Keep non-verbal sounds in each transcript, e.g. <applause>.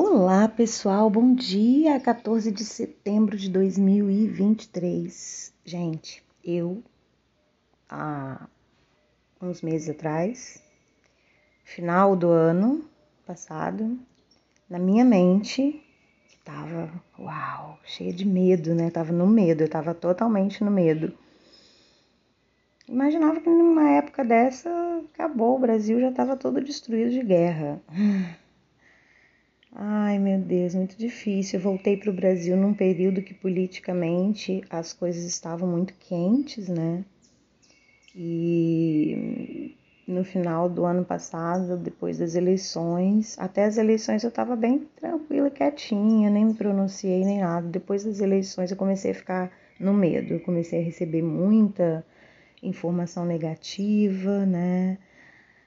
Olá, pessoal. Bom dia. 14 de setembro de 2023. Gente, eu há uns meses atrás, final do ano passado, na minha mente tava, uau, cheia de medo, né? Tava no medo, eu tava totalmente no medo. Imaginava que numa época dessa acabou, o Brasil já estava todo destruído de guerra. Ai, meu Deus, muito difícil. Eu voltei para o Brasil num período que politicamente as coisas estavam muito quentes, né? E no final do ano passado, depois das eleições, até as eleições eu estava bem tranquila, quietinha, nem me pronunciei nem nada. Depois das eleições eu comecei a ficar no medo, eu comecei a receber muita informação negativa, né?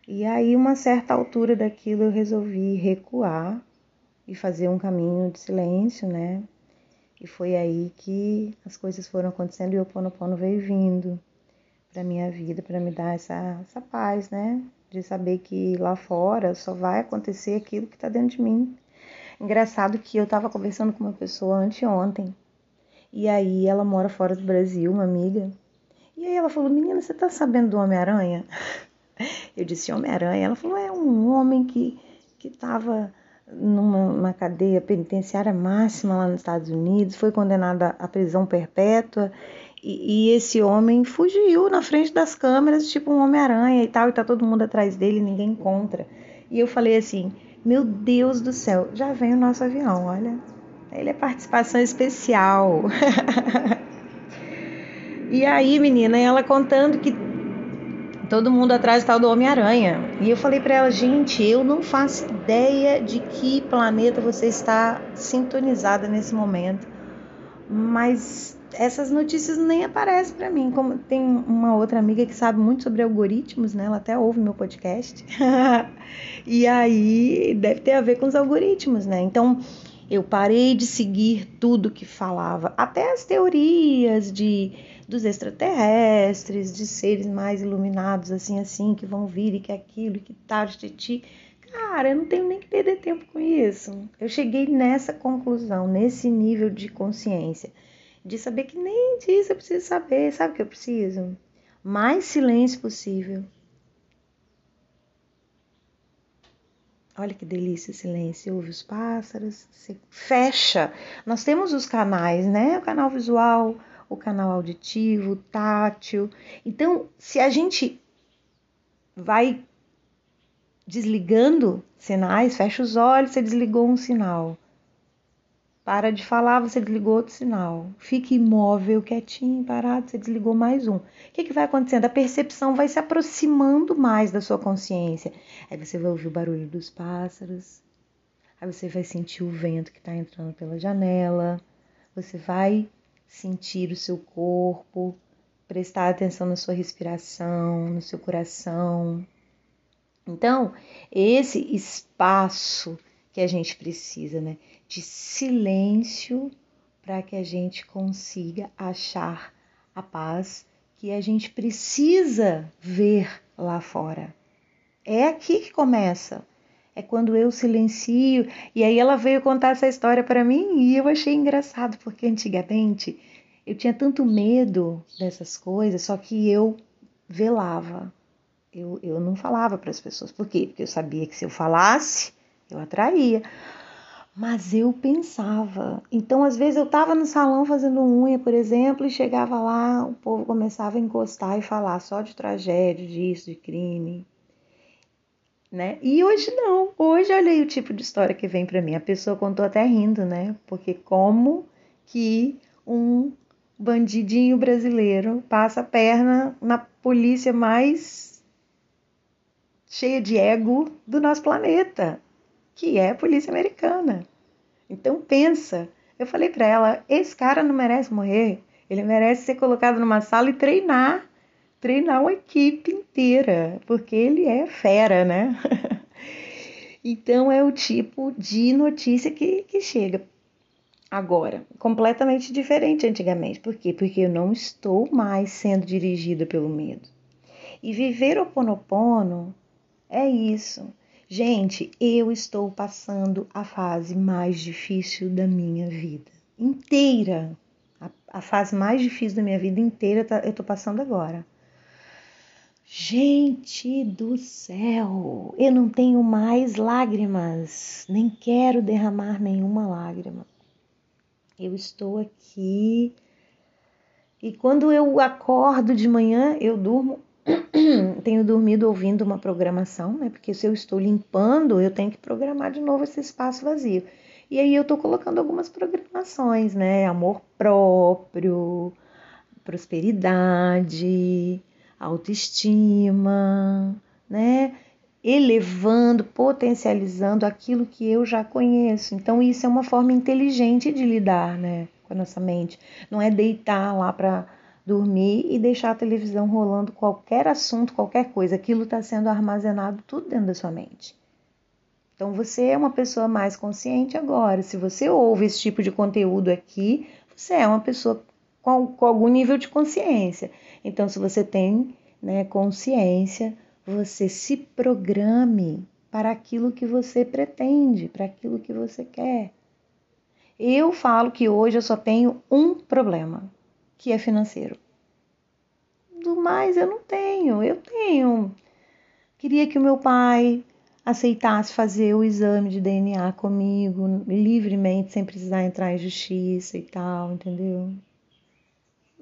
E aí, uma certa altura daquilo, eu resolvi recuar e fazer um caminho de silêncio, né? E foi aí que as coisas foram acontecendo e o Ponopono veio vindo para minha vida, para me dar essa, essa paz, né? De saber que lá fora só vai acontecer aquilo que está dentro de mim. Engraçado que eu estava conversando com uma pessoa anteontem, e aí ela mora fora do Brasil, uma amiga, e aí ela falou: Menina, você tá sabendo do Homem-Aranha? <laughs> Eu disse: Homem-Aranha? Ela falou: É um homem que, que numa cadeia penitenciária máxima lá nos Estados Unidos, foi condenado à prisão perpétua. E, e esse homem fugiu na frente das câmeras, tipo um Homem-Aranha e tal, e tá todo mundo atrás dele, ninguém encontra. E eu falei assim: Meu Deus do céu, já vem o nosso avião, olha. Ele é participação especial. <laughs> e aí, menina, ela contando que todo mundo atrás tal do Homem-Aranha. E eu falei para ela, gente, eu não faço ideia de que planeta você está sintonizada nesse momento. Mas essas notícias nem aparecem para mim. Como tem uma outra amiga que sabe muito sobre algoritmos, né? Ela até ouve meu podcast. <laughs> e aí deve ter a ver com os algoritmos, né? Então, eu parei de seguir tudo que falava, até as teorias de dos extraterrestres, de seres mais iluminados, assim, assim, que vão vir e que aquilo, e que tal, ti. Cara, eu não tenho nem que perder tempo com isso. Eu cheguei nessa conclusão, nesse nível de consciência, de saber que nem disso eu preciso saber. Sabe o que eu preciso? Mais silêncio possível. Olha que delícia o silêncio. Ouve os pássaros, você fecha. Nós temos os canais, né? O canal visual, o canal auditivo, tátil. Então, se a gente vai desligando sinais, fecha os olhos, você desligou um sinal. Para de falar, você desligou outro sinal. Fique imóvel, quietinho, parado, você desligou mais um. O que, que vai acontecendo? A percepção vai se aproximando mais da sua consciência. Aí você vai ouvir o barulho dos pássaros. Aí você vai sentir o vento que está entrando pela janela. Você vai sentir o seu corpo, prestar atenção na sua respiração, no seu coração. Então, esse espaço que a gente precisa, né, de silêncio para que a gente consiga achar a paz que a gente precisa ver lá fora. É aqui que começa. É quando eu silencio. E aí ela veio contar essa história para mim e eu achei engraçado, porque antigamente eu tinha tanto medo dessas coisas, só que eu velava. Eu, eu não falava para as pessoas. Por quê? Porque eu sabia que se eu falasse, eu atraía. Mas eu pensava. Então, às vezes, eu estava no salão fazendo unha, por exemplo, e chegava lá, o povo começava a encostar e falar só de tragédia, disso, de crime né? E hoje não. Hoje olha aí o tipo de história que vem para mim. A pessoa contou até rindo, né? Porque como que um bandidinho brasileiro passa a perna na polícia mais cheia de ego do nosso planeta, que é a polícia americana. Então pensa, eu falei para ela, esse cara não merece morrer, ele merece ser colocado numa sala e treinar treinar uma equipe inteira, porque ele é fera, né? <laughs> então é o tipo de notícia que, que chega. Agora, completamente diferente antigamente. Por quê? Porque eu não estou mais sendo dirigida pelo medo. E viver o Ponopono é isso. Gente, eu estou passando a fase mais difícil da minha vida inteira. A, a fase mais difícil da minha vida inteira tá, eu tô passando agora. Gente do céu, eu não tenho mais lágrimas, nem quero derramar nenhuma lágrima. Eu estou aqui e quando eu acordo de manhã, eu durmo, <clears throat> tenho dormido ouvindo uma programação, né? Porque se eu estou limpando, eu tenho que programar de novo esse espaço vazio. E aí eu tô colocando algumas programações, né? Amor próprio, prosperidade, autoestima, né? Elevando, potencializando aquilo que eu já conheço. Então, isso é uma forma inteligente de lidar, né? Com a nossa mente. Não é deitar lá para dormir e deixar a televisão rolando qualquer assunto, qualquer coisa. Aquilo está sendo armazenado tudo dentro da sua mente. Então você é uma pessoa mais consciente agora. Se você ouve esse tipo de conteúdo aqui, você é uma pessoa com, com algum nível de consciência. Então, se você tem né, consciência, você se programe para aquilo que você pretende, para aquilo que você quer. Eu falo que hoje eu só tenho um problema, que é financeiro. Do mais eu não tenho. Eu tenho. Queria que o meu pai aceitasse fazer o exame de DNA comigo livremente, sem precisar entrar em justiça e tal, entendeu?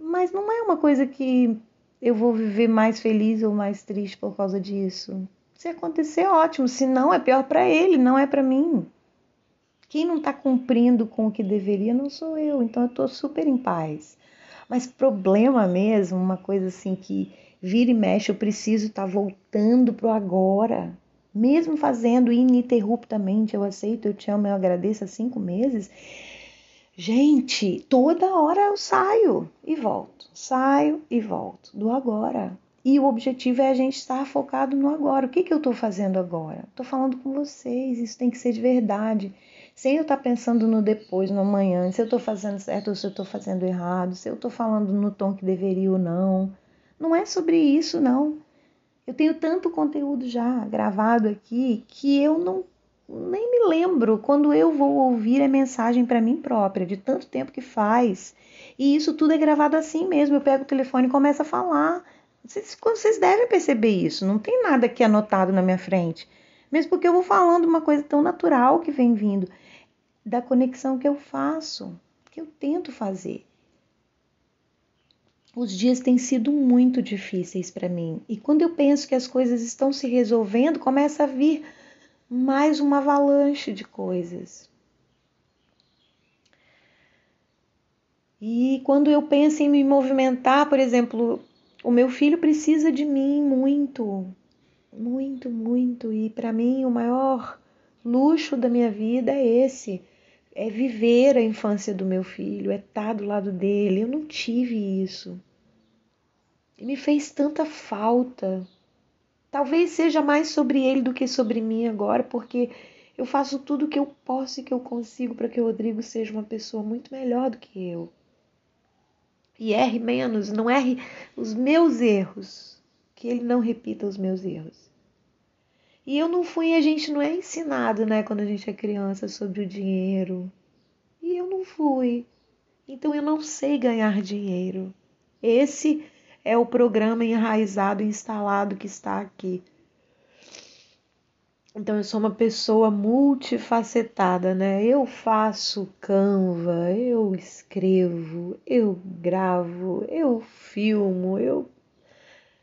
Mas não é uma coisa que eu vou viver mais feliz ou mais triste por causa disso. Se acontecer, ótimo. Se não, é pior para ele, não é para mim. Quem não está cumprindo com o que deveria não sou eu. Então eu estou super em paz. Mas problema mesmo, uma coisa assim que vira e mexe, eu preciso estar tá voltando pro agora mesmo fazendo ininterruptamente, eu aceito, eu te amo, eu agradeço há cinco meses. Gente, toda hora eu saio e volto, saio e volto do agora. E o objetivo é a gente estar focado no agora. O que, que eu estou fazendo agora? Estou falando com vocês, isso tem que ser de verdade. Sem eu estar pensando no depois, no amanhã, se eu estou fazendo certo ou se eu estou fazendo errado, se eu estou falando no tom que deveria ou não. Não é sobre isso, não. Eu tenho tanto conteúdo já gravado aqui que eu não nem me lembro quando eu vou ouvir a mensagem para mim própria, de tanto tempo que faz. E isso tudo é gravado assim mesmo. Eu pego o telefone e começo a falar. Vocês, vocês devem perceber isso. Não tem nada aqui anotado na minha frente. Mesmo porque eu vou falando uma coisa tão natural que vem vindo da conexão que eu faço, que eu tento fazer. Os dias têm sido muito difíceis para mim e quando eu penso que as coisas estão se resolvendo, começa a vir mais uma avalanche de coisas. E quando eu penso em me movimentar, por exemplo, o meu filho precisa de mim muito, muito, muito. E para mim o maior luxo da minha vida é esse: é viver a infância do meu filho, é estar do lado dele. Eu não tive isso. E me fez tanta falta. Talvez seja mais sobre ele do que sobre mim agora, porque eu faço tudo o que eu posso e que eu consigo para que o Rodrigo seja uma pessoa muito melhor do que eu. E erre menos, não erre os meus erros, que ele não repita os meus erros. E eu não fui, a gente não é ensinado, né, quando a gente é criança, sobre o dinheiro. E eu não fui. Então eu não sei ganhar dinheiro. Esse é o programa enraizado, instalado que está aqui. Então eu sou uma pessoa multifacetada, né? Eu faço Canva, eu escrevo, eu gravo, eu filmo, eu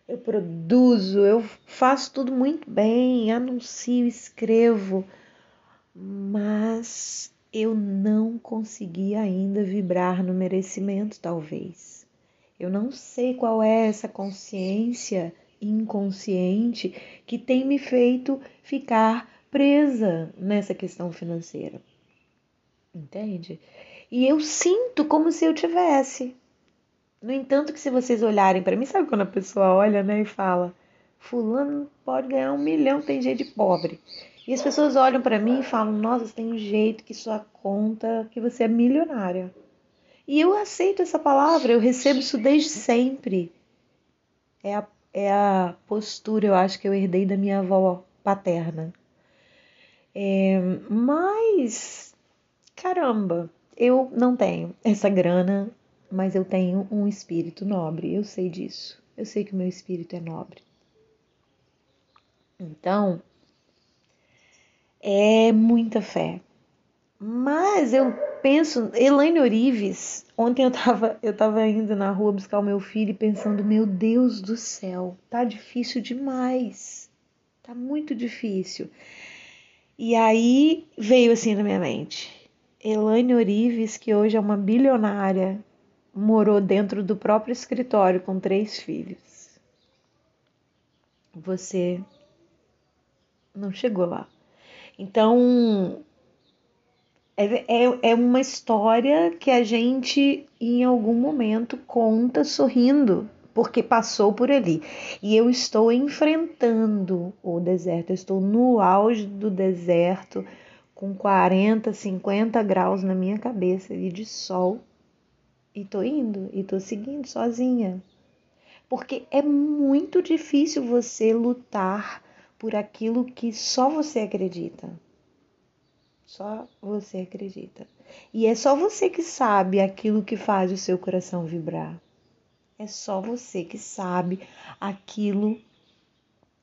eu produzo, eu faço tudo muito bem, anuncio, escrevo, mas eu não consegui ainda vibrar no merecimento, talvez. Eu não sei qual é essa consciência inconsciente que tem me feito ficar presa nessa questão financeira. Entende? E eu sinto como se eu tivesse. No entanto, que se vocês olharem para mim, sabe quando a pessoa olha né, e fala: Fulano pode ganhar um milhão, tem jeito de pobre. E as pessoas olham para mim e falam: Nossa, tem um jeito que sua conta, que você é milionária. E eu aceito essa palavra, eu recebo isso desde sempre. É a, é a postura, eu acho, que eu herdei da minha avó paterna. É, mas, caramba, eu não tenho essa grana, mas eu tenho um espírito nobre, eu sei disso. Eu sei que o meu espírito é nobre. Então, é muita fé. Mas eu penso, Elaine Orives, ontem eu tava, eu tava indo na rua buscar o meu filho e pensando, meu Deus do céu, tá difícil demais. Tá muito difícil. E aí veio assim na minha mente. Elaine Orives, que hoje é uma bilionária, morou dentro do próprio escritório com três filhos. Você não chegou lá. Então, é, é, é uma história que a gente, em algum momento, conta sorrindo, porque passou por ali. E eu estou enfrentando o deserto, eu estou no auge do deserto, com 40, 50 graus na minha cabeça e de sol e tô indo e tô seguindo sozinha. Porque é muito difícil você lutar por aquilo que só você acredita. Só você acredita. E é só você que sabe aquilo que faz o seu coração vibrar. É só você que sabe aquilo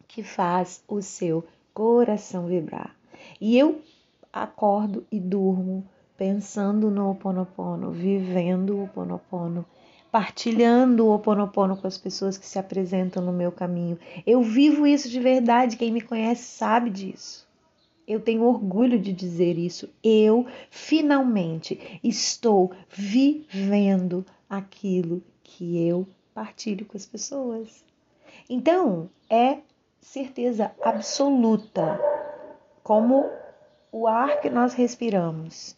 que faz o seu coração vibrar. E eu acordo e durmo pensando no Ho Oponopono, vivendo o Ho Oponopono, partilhando o Ho Oponopono com as pessoas que se apresentam no meu caminho. Eu vivo isso de verdade, quem me conhece sabe disso. Eu tenho orgulho de dizer isso. Eu finalmente estou vivendo aquilo que eu partilho com as pessoas. Então, é certeza absoluta, como o ar que nós respiramos,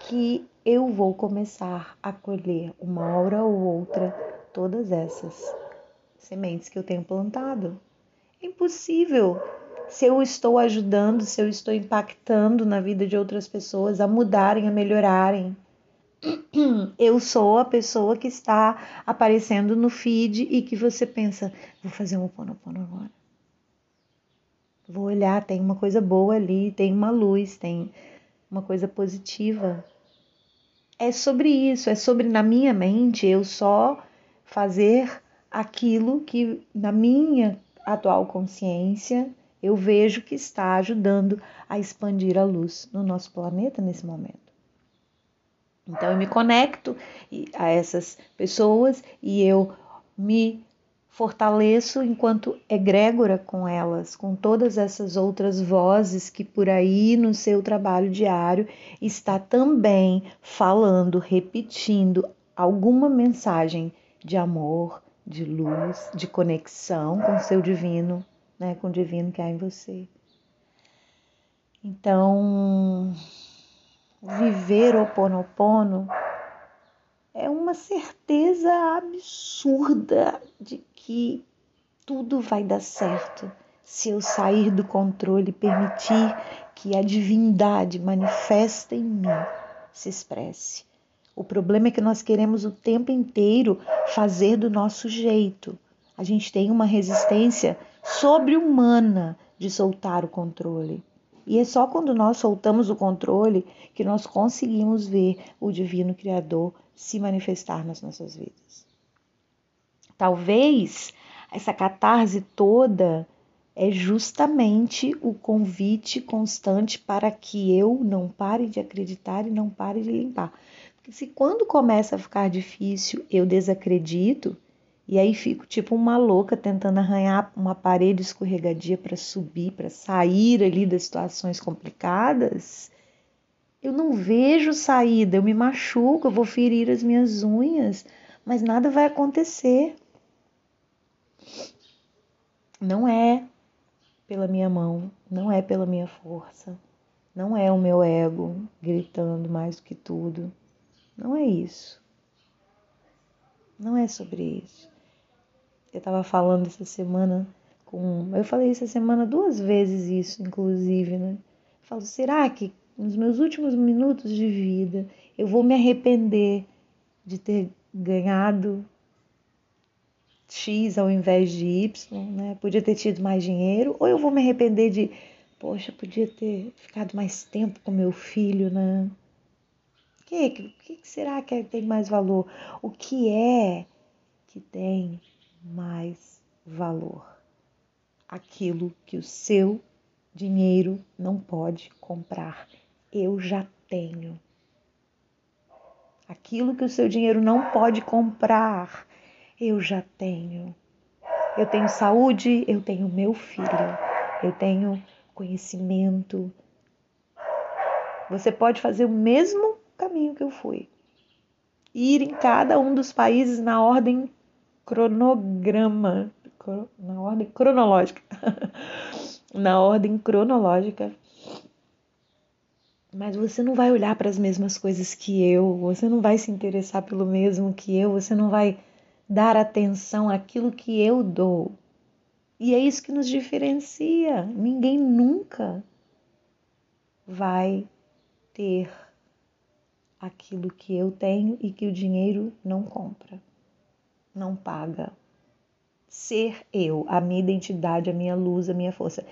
que eu vou começar a colher uma hora ou outra todas essas sementes que eu tenho plantado. É impossível se eu estou ajudando, se eu estou impactando na vida de outras pessoas a mudarem, a melhorarem. <clears throat> Eu sou a pessoa que está aparecendo no feed e que você pensa, vou fazer um oponopono agora. Vou olhar, tem uma coisa boa ali, tem uma luz, tem uma coisa positiva. É sobre isso, é sobre na minha mente eu só fazer aquilo que na minha atual consciência eu vejo que está ajudando a expandir a luz no nosso planeta nesse momento. Então eu me conecto a essas pessoas e eu me fortaleço enquanto egrégora com elas, com todas essas outras vozes que por aí no seu trabalho diário está também falando, repetindo alguma mensagem de amor, de luz, de conexão com o seu divino né, com o divino que há em você. Então, viver o Ponopono é uma certeza absurda de que tudo vai dar certo se eu sair do controle e permitir que a divindade manifesta em mim se expresse. O problema é que nós queremos o tempo inteiro fazer do nosso jeito. A gente tem uma resistência sobre-humana de soltar o controle. E é só quando nós soltamos o controle que nós conseguimos ver o Divino Criador se manifestar nas nossas vidas. Talvez essa catarse toda é justamente o convite constante para que eu não pare de acreditar e não pare de limpar. Porque se quando começa a ficar difícil eu desacredito, e aí fico tipo uma louca tentando arranhar uma parede escorregadia para subir, para sair ali das situações complicadas. Eu não vejo saída, eu me machuco, eu vou ferir as minhas unhas, mas nada vai acontecer. Não é pela minha mão, não é pela minha força, não é o meu ego gritando mais do que tudo. Não é isso. Não é sobre isso. Eu estava falando essa semana com. Eu falei essa semana duas vezes isso, inclusive, né? Eu falo, será que nos meus últimos minutos de vida eu vou me arrepender de ter ganhado X ao invés de Y, né? Podia ter tido mais dinheiro, ou eu vou me arrepender de Poxa, podia ter ficado mais tempo com meu filho, né? O que, que será que tem mais valor? O que é que tem mais valor? Aquilo que o seu dinheiro não pode comprar. Eu já tenho. Aquilo que o seu dinheiro não pode comprar, eu já tenho. Eu tenho saúde, eu tenho meu filho, eu tenho conhecimento. Você pode fazer o mesmo caminho que eu fui. Ir em cada um dos países na ordem cronograma, na ordem cronológica. <laughs> na ordem cronológica. Mas você não vai olhar para as mesmas coisas que eu, você não vai se interessar pelo mesmo que eu, você não vai dar atenção àquilo que eu dou. E é isso que nos diferencia. Ninguém nunca vai ter aquilo que eu tenho e que o dinheiro não compra, não paga. Ser eu, a minha identidade, a minha luz, a minha força.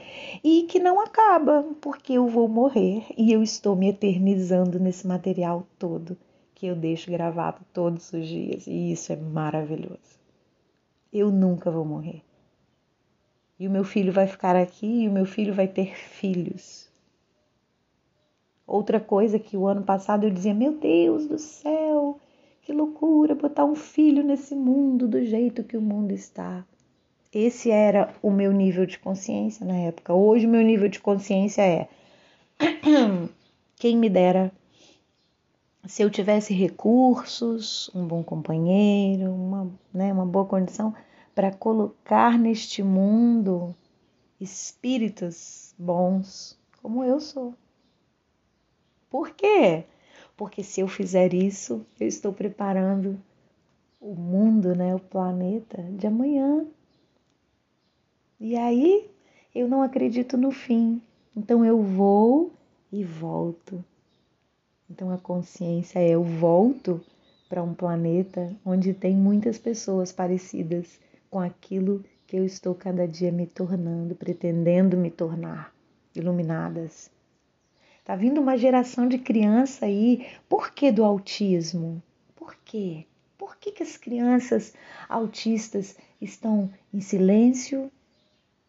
E que não acaba, porque eu vou morrer e eu estou me eternizando nesse material todo que eu deixo gravado todos os dias e isso é maravilhoso. Eu nunca vou morrer. E o meu filho vai ficar aqui e o meu filho vai ter filhos. Outra coisa que o ano passado eu dizia: Meu Deus do céu, que loucura botar um filho nesse mundo do jeito que o mundo está. Esse era o meu nível de consciência na época. Hoje, o meu nível de consciência é: <clears throat> quem me dera se eu tivesse recursos, um bom companheiro, uma, né, uma boa condição para colocar neste mundo espíritos bons como eu sou. Por quê? Porque se eu fizer isso, eu estou preparando o mundo, né, o planeta de amanhã. E aí eu não acredito no fim. Então eu vou e volto então a consciência é eu volto para um planeta onde tem muitas pessoas parecidas com aquilo que eu estou cada dia me tornando, pretendendo me tornar, iluminadas. Tá vindo uma geração de criança aí. Por que do autismo? Por quê? Por que, que as crianças autistas estão em silêncio,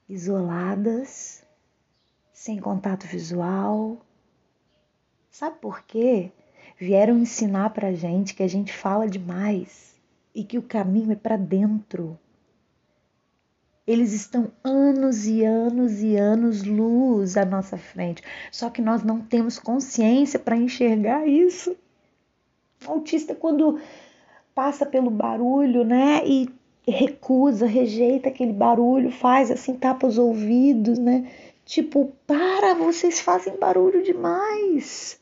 isoladas, sem contato visual, Sabe por quê? Vieram ensinar pra gente que a gente fala demais e que o caminho é para dentro. Eles estão anos e anos e anos luz à nossa frente, só que nós não temos consciência para enxergar isso. O autista, quando passa pelo barulho, né, e recusa, rejeita aquele barulho, faz assim, tapa os ouvidos, né? Tipo, para, vocês fazem barulho demais.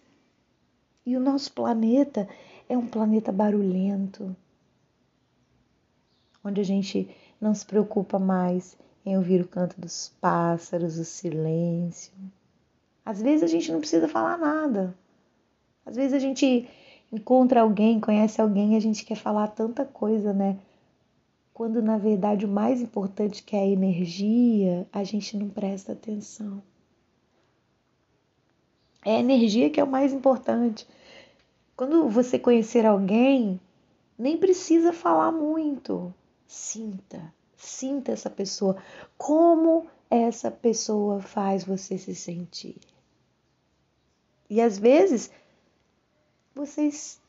E o nosso planeta é um planeta barulhento, onde a gente não se preocupa mais em ouvir o canto dos pássaros, o silêncio. Às vezes a gente não precisa falar nada. Às vezes a gente encontra alguém, conhece alguém e a gente quer falar tanta coisa, né? Quando na verdade o mais importante que é a energia, a gente não presta atenção. É a energia que é o mais importante. Quando você conhecer alguém, nem precisa falar muito. Sinta, sinta essa pessoa. Como essa pessoa faz você se sentir. E às vezes vocês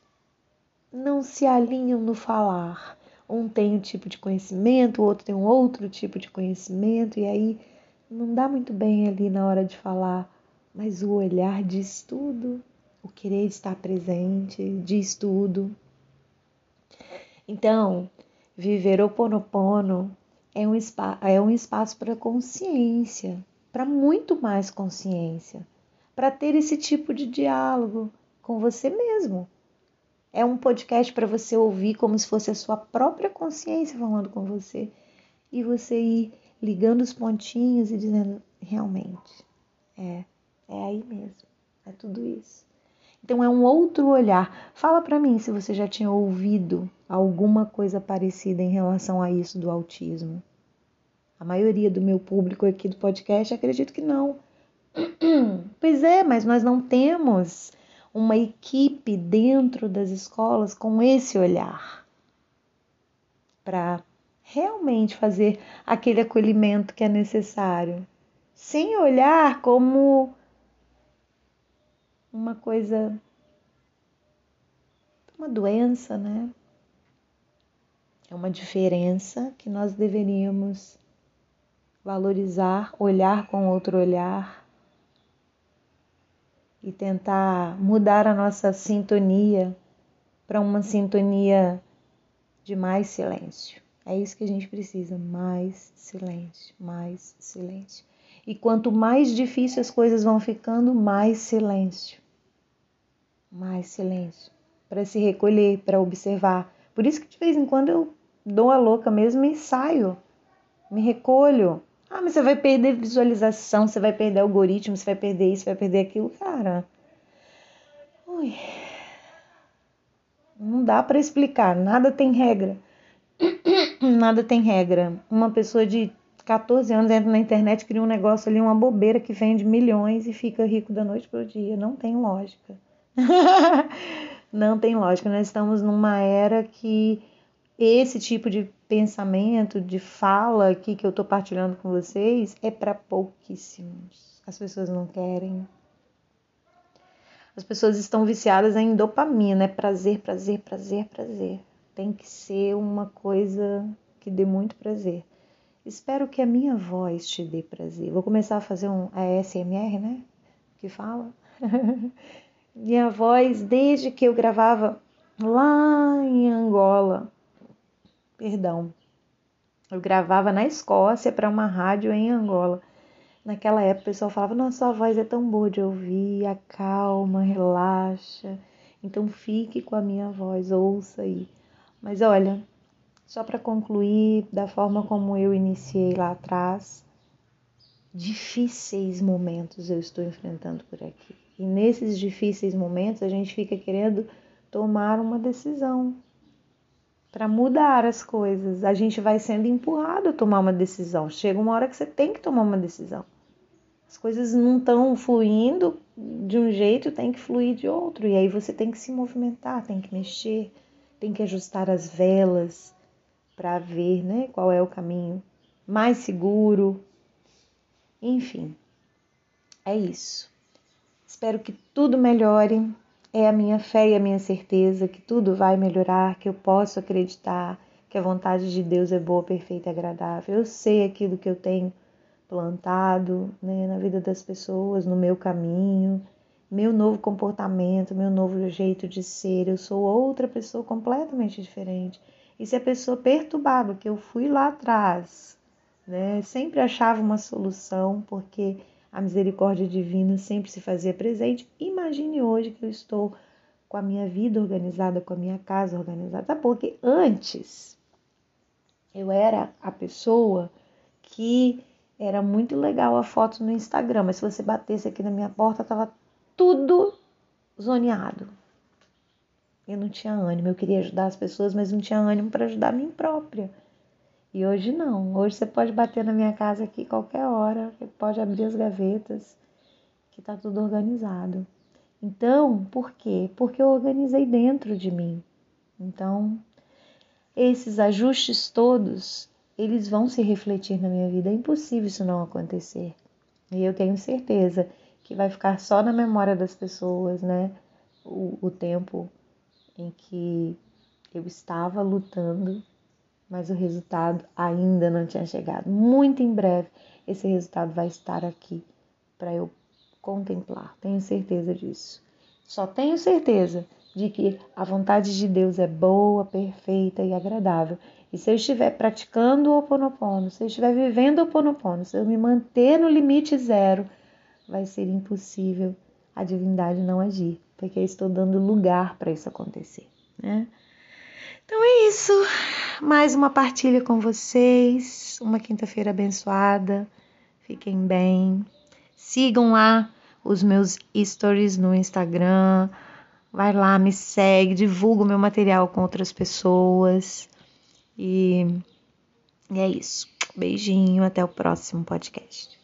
não se alinham no falar. Um tem um tipo de conhecimento, o outro tem um outro tipo de conhecimento, e aí não dá muito bem ali na hora de falar mas o olhar diz tudo, o querer estar presente diz tudo. Então, viver o Ponopono é um, é um espaço para consciência, para muito mais consciência, para ter esse tipo de diálogo com você mesmo. É um podcast para você ouvir como se fosse a sua própria consciência falando com você e você ir ligando os pontinhos e dizendo: realmente, é, é aí mesmo, é tudo isso. Então é um outro olhar. Fala para mim se você já tinha ouvido alguma coisa parecida em relação a isso do autismo. A maioria do meu público aqui do podcast acredito que não. <clears throat> Pois é, mas nós não temos uma equipe dentro das escolas com esse olhar para realmente fazer aquele acolhimento que é necessário, sem olhar como uma coisa, uma doença, né? É uma diferença que nós deveríamos valorizar, olhar com outro olhar e tentar mudar a nossa sintonia para uma sintonia de mais silêncio. É isso que a gente precisa, mais silêncio, mais silêncio. E quanto mais difícil as coisas vão ficando, mais silêncio. Mais silêncio para se recolher, para observar. Por isso que de vez em quando eu dou a louca mesmo e saio, me recolho. Ah, mas você vai perder visualização, você vai perder algoritmo, você vai perder isso, vai perder aquilo, cara. Ui. Não dá para explicar, nada tem regra. <coughs> nada tem regra. Uma pessoa de 14 anos entra na internet, cria um negócio ali, uma bobeira que vende milhões e fica rico da noite para o dia. Não tem lógica. <laughs> Não tem lógica. Nós estamos numa era que esse tipo de pensamento, de fala aqui que eu estou partilhando com vocês é para pouquíssimos. As pessoas não querem. As pessoas estão viciadas em dopamina, é prazer, prazer, prazer, prazer. Tem que ser uma coisa que dê muito prazer. Espero que a minha voz te dê prazer. Vou começar a fazer um ASMR, né? Que fala. <laughs> minha voz, desde que eu gravava lá em Angola, perdão, eu gravava na Escócia para uma rádio em Angola. Naquela época o pessoal falava: Nossa, sua voz é tão boa de ouvir, acalma, relaxa. Então fique com a minha voz, ouça aí. Mas olha, só para concluir da forma como eu iniciei lá atrás, difíceis momentos eu estou enfrentando por aqui. E nesses difíceis momentos a gente fica querendo tomar uma decisão para mudar as coisas. A gente vai sendo empurrado a tomar uma decisão. Chega uma hora que você tem que tomar uma decisão. As coisas não estão fluindo de um jeito, tem que fluir de outro. E aí você tem que se movimentar, tem que mexer, tem que ajustar as velas para ver né, qual é o caminho mais seguro. Enfim, é isso. Espero que tudo melhore é a minha fé e a minha certeza que tudo vai melhorar, que eu posso acreditar que a vontade de Deus é boa, perfeita e agradável. Eu sei aquilo que eu tenho plantado né, na vida das pessoas, no meu caminho, meu novo comportamento, meu novo jeito de ser. Eu sou outra pessoa completamente diferente. E se a pessoa perturbava, que eu fui lá atrás, né, sempre achava uma solução, porque a misericórdia divina sempre se fazia presente. Imagine hoje que eu estou com a minha vida organizada, com a minha casa organizada. Porque antes eu era a pessoa que era muito legal a foto no Instagram, mas se você batesse aqui na minha porta, tava tudo zoneado. Eu não tinha ânimo, eu queria ajudar as pessoas, mas não tinha ânimo para ajudar a mim própria. E hoje não. Hoje você pode bater na minha casa aqui qualquer hora, pode abrir as gavetas, que tá tudo organizado. Então, por quê? Porque eu organizei dentro de mim. Então, esses ajustes todos, eles vão se refletir na minha vida. É impossível isso não acontecer. E eu tenho certeza que vai ficar só na memória das pessoas, né? O, o tempo em que eu estava lutando mas o resultado ainda não tinha chegado. Muito em breve esse resultado vai estar aqui para eu contemplar, tenho certeza disso. Só tenho certeza de que a vontade de Deus é boa, perfeita e agradável. E se eu estiver praticando o Oponopono, se eu estiver vivendo o Oponopono, se eu me manter no limite zero, vai ser impossível a divindade não agir, porque estou dando lugar para isso acontecer, né? Então é isso. Mais uma partilha com vocês. Uma quinta-feira abençoada. Fiquem bem. Sigam lá os meus stories no Instagram. Vai lá, me segue, divulga o meu material com outras pessoas. E, e é isso. Beijinho, até o próximo podcast.